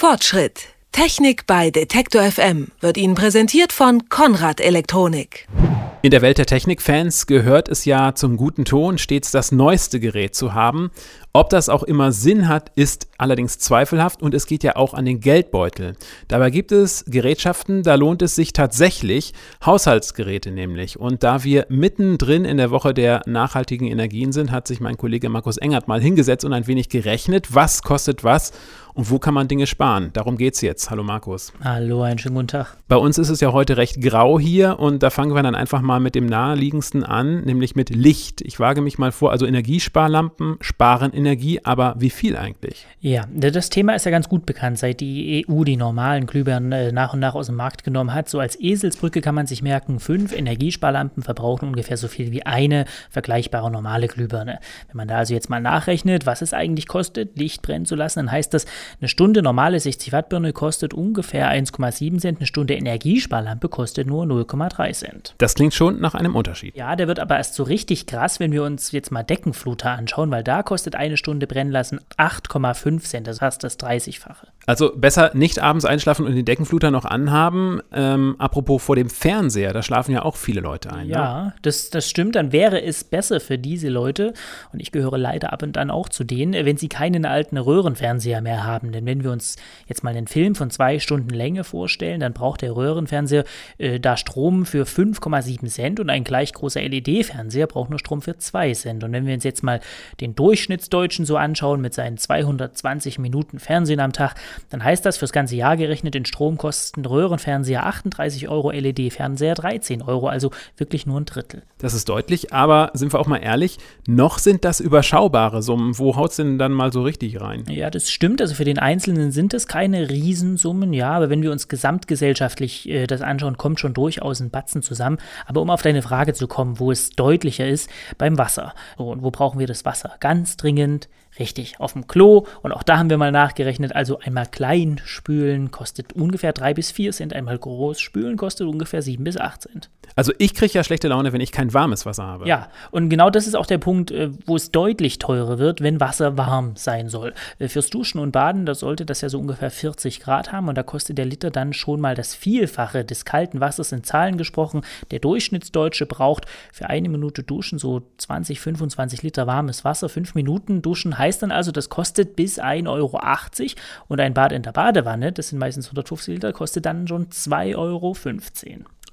Fortschritt. Technik bei Detektor FM wird Ihnen präsentiert von Konrad Elektronik. In der Welt der Technikfans gehört es ja zum guten Ton, stets das neueste Gerät zu haben. Ob das auch immer Sinn hat, ist allerdings zweifelhaft und es geht ja auch an den Geldbeutel. Dabei gibt es Gerätschaften, da lohnt es sich tatsächlich, Haushaltsgeräte nämlich. Und da wir mittendrin in der Woche der nachhaltigen Energien sind, hat sich mein Kollege Markus Engert mal hingesetzt und ein wenig gerechnet, was kostet was und wo kann man Dinge sparen. Darum geht es jetzt. Hallo Markus. Hallo, einen schönen guten Tag. Bei uns ist es ja heute recht grau hier und da fangen wir dann einfach mal mit dem naheliegendsten an, nämlich mit Licht. Ich wage mich mal vor, also Energiesparlampen sparen Energie, aber wie viel eigentlich? Ja, das Thema ist ja ganz gut bekannt, seit die EU die normalen Glühbirnen äh, nach und nach aus dem Markt genommen hat. So als Eselsbrücke kann man sich merken, fünf Energiesparlampen verbrauchen ungefähr so viel wie eine vergleichbare normale Glühbirne. Wenn man da also jetzt mal nachrechnet, was es eigentlich kostet, Licht brennen zu lassen, dann heißt das, eine Stunde normale 60 Watt Birne kostet ungefähr 1,7 Cent, eine Stunde Energiesparlampe kostet nur 0,3 Cent. Das klingt schon nach einem Unterschied. Ja, der wird aber erst so richtig krass, wenn wir uns jetzt mal Deckenfluter anschauen, weil da kostet eine Stunde brennen lassen 8,5 Cent, das heißt das 30-fache. Also besser nicht abends einschlafen und den Deckenfluter noch anhaben. Ähm, apropos vor dem Fernseher, da schlafen ja auch viele Leute ein. Ja, ne? das, das stimmt. Dann wäre es besser für diese Leute, und ich gehöre leider ab und an auch zu denen, wenn sie keinen alten Röhrenfernseher mehr haben. Denn wenn wir uns jetzt mal einen Film von zwei Stunden Länge vorstellen, dann braucht der Röhrenfernseher äh, da Strom für 5,7 Cent und ein gleich großer LED-Fernseher braucht nur Strom für 2 Cent. Und wenn wir uns jetzt mal den Durchschnittsdeutschen so anschauen mit seinen 220 Minuten Fernsehen am Tag, dann heißt das fürs ganze Jahr gerechnet in Stromkosten Röhrenfernseher 38 Euro, LED-Fernseher 13 Euro, also wirklich nur ein Drittel. Das ist deutlich, aber sind wir auch mal ehrlich, noch sind das überschaubare Summen. Wo haut es denn dann mal so richtig rein? Ja, das stimmt. Also für den Einzelnen sind es keine Riesensummen, ja, aber wenn wir uns gesamtgesellschaftlich äh, das anschauen, kommt schon durchaus ein Batzen zusammen. Aber um auf deine Frage zu kommen, wo es deutlicher ist, beim Wasser. So, und wo brauchen wir das Wasser? Ganz dringend Richtig, auf dem Klo. Und auch da haben wir mal nachgerechnet. Also einmal klein spülen kostet ungefähr 3 bis 4 Cent. Einmal groß spülen kostet ungefähr 7 bis 8 Cent. Also ich kriege ja schlechte Laune, wenn ich kein warmes Wasser habe. Ja, und genau das ist auch der Punkt, äh, wo es deutlich teurer wird, wenn Wasser warm sein soll. Äh, fürs Duschen und Baden, da sollte das ja so ungefähr 40 Grad haben und da kostet der Liter dann schon mal das Vielfache des kalten Wassers in Zahlen gesprochen. Der Durchschnittsdeutsche braucht für eine Minute Duschen so 20, 25 Liter warmes Wasser. Fünf Minuten Duschen heißt dann also, das kostet bis 1,80 Euro und ein Bad in der Badewanne, das sind meistens 150 Liter, kostet dann schon 2,15 Euro.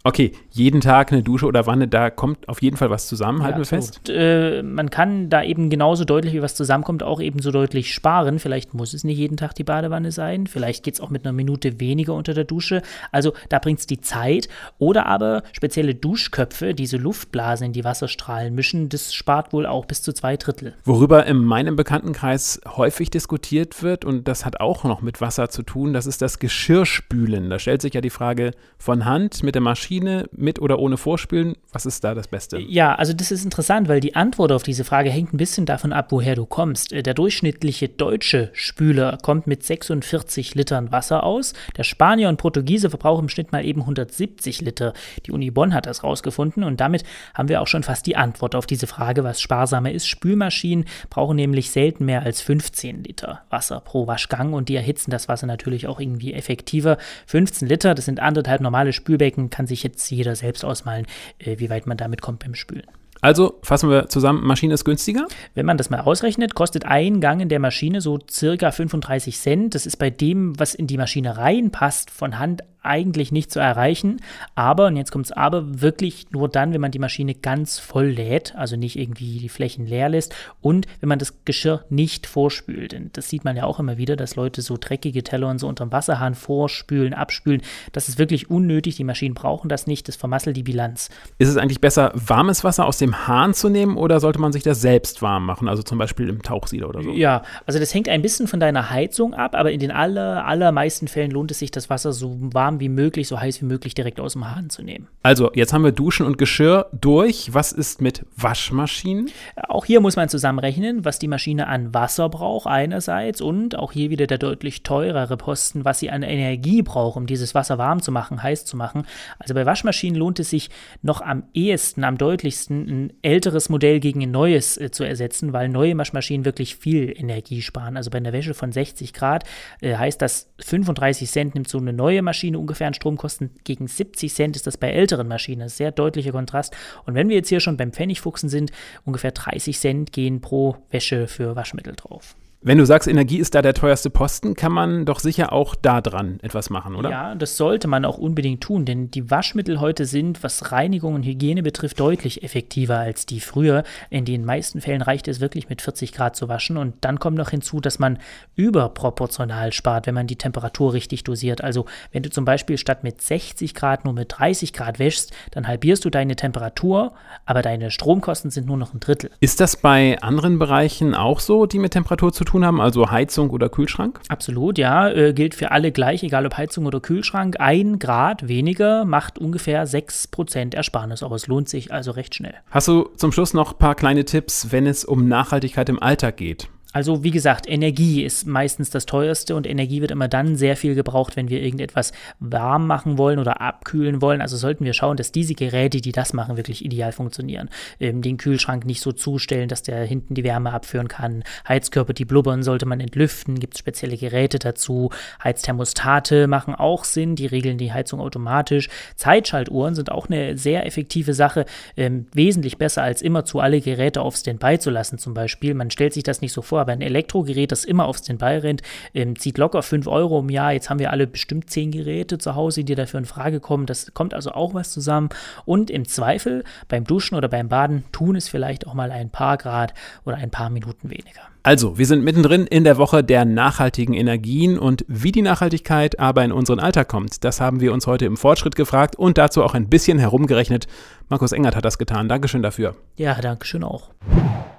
Okay, jeden Tag eine Dusche oder Wanne, da kommt auf jeden Fall was zusammen, halten ja, wir fest. Und, äh, man kann da eben genauso deutlich, wie was zusammenkommt, auch eben so deutlich sparen. Vielleicht muss es nicht jeden Tag die Badewanne sein, vielleicht geht es auch mit einer Minute weniger unter der Dusche. Also da bringt es die Zeit. Oder aber spezielle Duschköpfe, diese Luftblasen in die Wasserstrahlen mischen, das spart wohl auch bis zu zwei Drittel. Worüber in meinem Bekanntenkreis häufig diskutiert wird, und das hat auch noch mit Wasser zu tun, das ist das Geschirrspülen. Da stellt sich ja die Frage von Hand mit der Maschine Maschine mit oder ohne Vorspülen? Was ist da das Beste? Ja, also das ist interessant, weil die Antwort auf diese Frage hängt ein bisschen davon ab, woher du kommst. Der durchschnittliche deutsche Spüler kommt mit 46 Litern Wasser aus. Der Spanier und Portugiese verbrauchen im Schnitt mal eben 170 Liter. Die Uni Bonn hat das rausgefunden und damit haben wir auch schon fast die Antwort auf diese Frage, was sparsamer ist. Spülmaschinen brauchen nämlich selten mehr als 15 Liter Wasser pro Waschgang und die erhitzen das Wasser natürlich auch irgendwie effektiver. 15 Liter, das sind anderthalb normale Spülbecken, kann sich jetzt jeder selbst ausmalen, äh, wie weit man damit kommt beim Spülen. Also fassen wir zusammen, Maschine ist günstiger? Wenn man das mal ausrechnet, kostet ein Gang in der Maschine so circa 35 Cent. Das ist bei dem, was in die Maschine reinpasst, von Hand eigentlich nicht zu erreichen. Aber, und jetzt kommt es aber, wirklich nur dann, wenn man die Maschine ganz voll lädt, also nicht irgendwie die Flächen leer lässt und wenn man das Geschirr nicht vorspült. Denn das sieht man ja auch immer wieder, dass Leute so dreckige Teller und so unterm Wasserhahn vorspülen, abspülen. Das ist wirklich unnötig. Die Maschinen brauchen das nicht. Das vermasselt die Bilanz. Ist es eigentlich besser, warmes Wasser aus dem Hahn zu nehmen oder sollte man sich das selbst warm machen? Also zum Beispiel im Tauchsieder oder so? Ja, also das hängt ein bisschen von deiner Heizung ab, aber in den aller, allermeisten Fällen lohnt es sich, das Wasser so warm warm wie möglich, so heiß wie möglich direkt aus dem Hahn zu nehmen. Also, jetzt haben wir Duschen und Geschirr durch. Was ist mit Waschmaschinen? Auch hier muss man zusammenrechnen, was die Maschine an Wasser braucht einerseits und auch hier wieder der deutlich teurere Posten, was sie an Energie braucht, um dieses Wasser warm zu machen, heiß zu machen. Also bei Waschmaschinen lohnt es sich noch am ehesten, am deutlichsten ein älteres Modell gegen ein neues äh, zu ersetzen, weil neue Waschmaschinen wirklich viel Energie sparen. Also bei einer Wäsche von 60 Grad äh, heißt das 35 Cent nimmt so eine neue Maschine ungefähr an Stromkosten. Gegen 70 Cent ist das bei älteren Maschinen. Sehr deutlicher Kontrast. Und wenn wir jetzt hier schon beim Pfennigfuchsen sind, ungefähr 30 Cent gehen pro Wäsche für Waschmittel drauf. Wenn du sagst, Energie ist da der teuerste Posten, kann man doch sicher auch da dran etwas machen, oder? Ja, das sollte man auch unbedingt tun, denn die Waschmittel heute sind, was Reinigung und Hygiene betrifft, deutlich effektiver als die früher. In den meisten Fällen reicht es wirklich mit 40 Grad zu waschen und dann kommt noch hinzu, dass man überproportional spart, wenn man die Temperatur richtig dosiert. Also wenn du zum Beispiel statt mit 60 Grad nur mit 30 Grad wäschst, dann halbierst du deine Temperatur, aber deine Stromkosten sind nur noch ein Drittel. Ist das bei anderen Bereichen auch so, die mit Temperatur zu tun haben, also Heizung oder Kühlschrank? Absolut, ja. Äh, gilt für alle gleich, egal ob Heizung oder Kühlschrank. Ein Grad weniger macht ungefähr 6% Ersparnis, aber es lohnt sich also recht schnell. Hast du zum Schluss noch ein paar kleine Tipps, wenn es um Nachhaltigkeit im Alltag geht? Also wie gesagt, Energie ist meistens das teuerste und Energie wird immer dann sehr viel gebraucht, wenn wir irgendetwas warm machen wollen oder abkühlen wollen. Also sollten wir schauen, dass diese Geräte, die das machen, wirklich ideal funktionieren. Ähm, den Kühlschrank nicht so zustellen, dass der hinten die Wärme abführen kann. Heizkörper, die blubbern, sollte man entlüften. Gibt es spezielle Geräte dazu. Heizthermostate machen auch Sinn. Die regeln die Heizung automatisch. Zeitschaltuhren sind auch eine sehr effektive Sache. Ähm, wesentlich besser als immer zu alle Geräte auf Standby zu lassen zum Beispiel. Man stellt sich das nicht so vor vor, aber ein Elektrogerät, das immer auf Standby rennt, ähm, zieht locker 5 Euro im Jahr. Jetzt haben wir alle bestimmt 10 Geräte zu Hause, die dafür in Frage kommen. Das kommt also auch was zusammen. Und im Zweifel beim Duschen oder beim Baden tun es vielleicht auch mal ein paar Grad oder ein paar Minuten weniger. Also, wir sind mittendrin in der Woche der nachhaltigen Energien und wie die Nachhaltigkeit aber in unseren Alltag kommt, das haben wir uns heute im Fortschritt gefragt und dazu auch ein bisschen herumgerechnet. Markus Engert hat das getan. Dankeschön dafür. Ja, Dankeschön auch.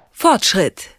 Fortschritt.